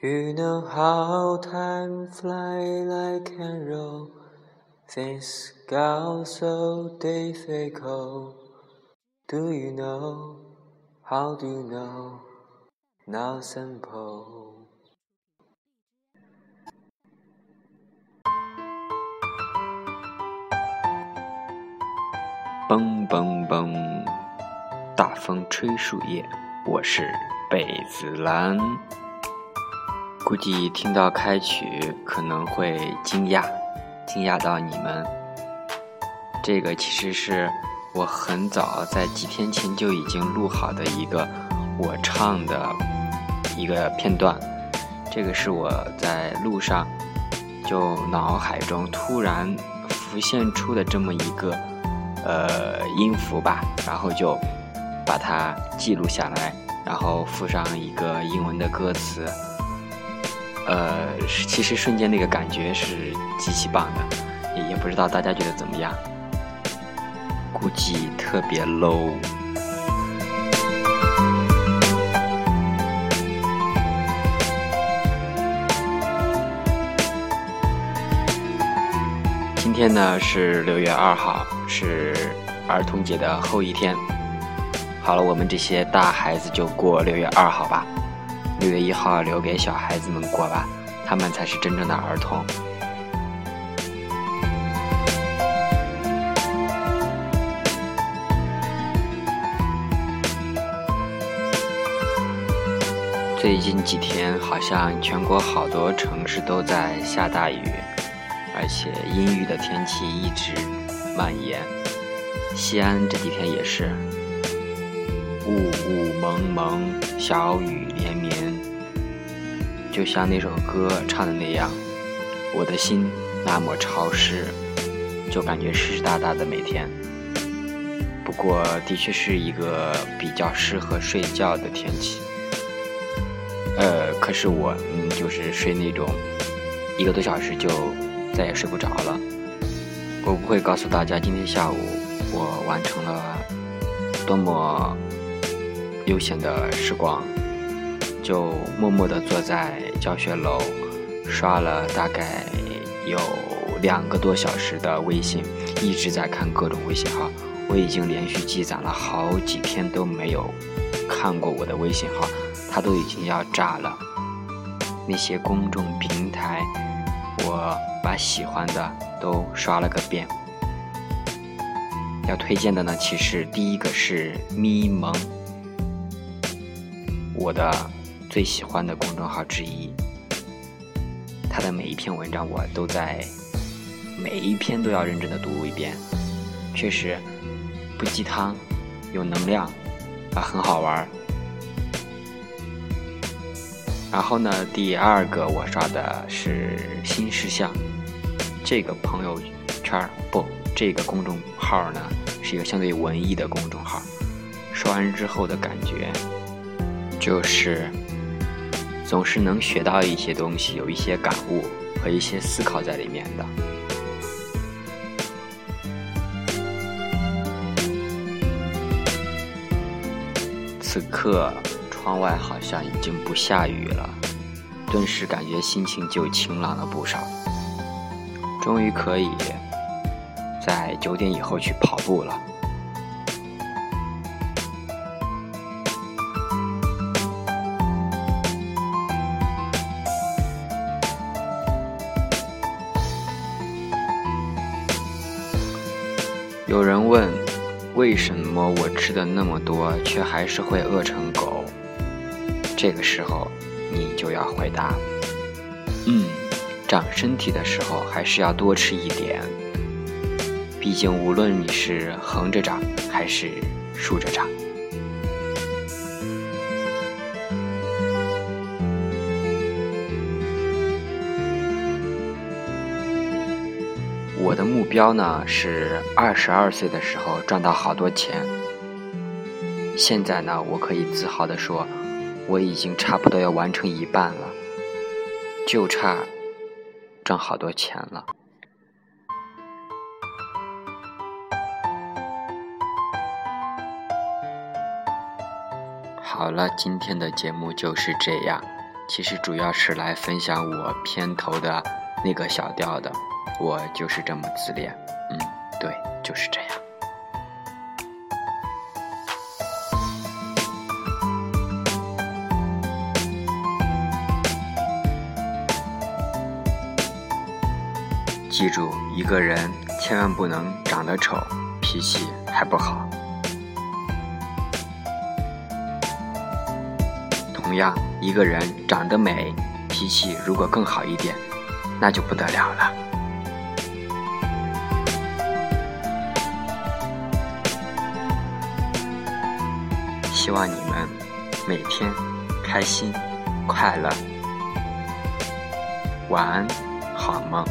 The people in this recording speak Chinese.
You know how time flies like a roll. things got so difficult. Do you know? How do you know? Not simple. 嘣嘣嘣，大风吹树叶，我是贝子兰。估计听到开曲可能会惊讶，惊讶到你们。这个其实是我很早在几天前就已经录好的一个我唱的一个片段。这个是我在路上就脑海中突然浮现出的这么一个。呃，音符吧，然后就把它记录下来，然后附上一个英文的歌词。呃，其实瞬间那个感觉是极其棒的，也不知道大家觉得怎么样，估计特别 low。今天呢是六月二号，是儿童节的后一天。好了，我们这些大孩子就过六月二号吧，六月一号留给小孩子们过吧，他们才是真正的儿童。最近几天，好像全国好多城市都在下大雨。而且阴郁的天气一直蔓延，西安这几天也是雾雾蒙蒙，小雨连，就像那首歌唱的那样，我的心那么潮湿，就感觉湿湿哒哒的每天。不过的确是一个比较适合睡觉的天气，呃，可是我嗯就是睡那种一个多小时就。再也睡不着了。我不会告诉大家今天下午我完成了多么悠闲的时光，就默默地坐在教学楼，刷了大概有两个多小时的微信，一直在看各种微信号。我已经连续积攒了好几天都没有看过我的微信号，它都已经要炸了。那些公众平台。我把喜欢的都刷了个遍。要推荐的呢，其实第一个是咪蒙，我的最喜欢的公众号之一。他的每一篇文章我都在每一篇都要认真的读一遍，确实不鸡汤，有能量，啊，很好玩。然后呢，第二个我刷的是新事项，这个朋友圈不，这个公众号呢是一个相对文艺的公众号。刷完之后的感觉，就是总是能学到一些东西，有一些感悟和一些思考在里面的。此刻。窗外好像已经不下雨了，顿时感觉心情就晴朗了不少。终于可以在九点以后去跑步了。有人问，为什么我吃的那么多，却还是会饿成狗？这个时候，你就要回答：“嗯，长身体的时候还是要多吃一点。毕竟，无论你是横着长还是竖着长，我的目标呢是二十二岁的时候赚到好多钱。现在呢，我可以自豪地说。”我已经差不多要完成一半了，就差赚好多钱了。好了，今天的节目就是这样，其实主要是来分享我片头的那个小调的。我就是这么自恋，嗯，对，就是这样。记住，一个人千万不能长得丑，脾气还不好。同样，一个人长得美，脾气如果更好一点，那就不得了了。希望你们每天开心、快乐。晚安，好梦。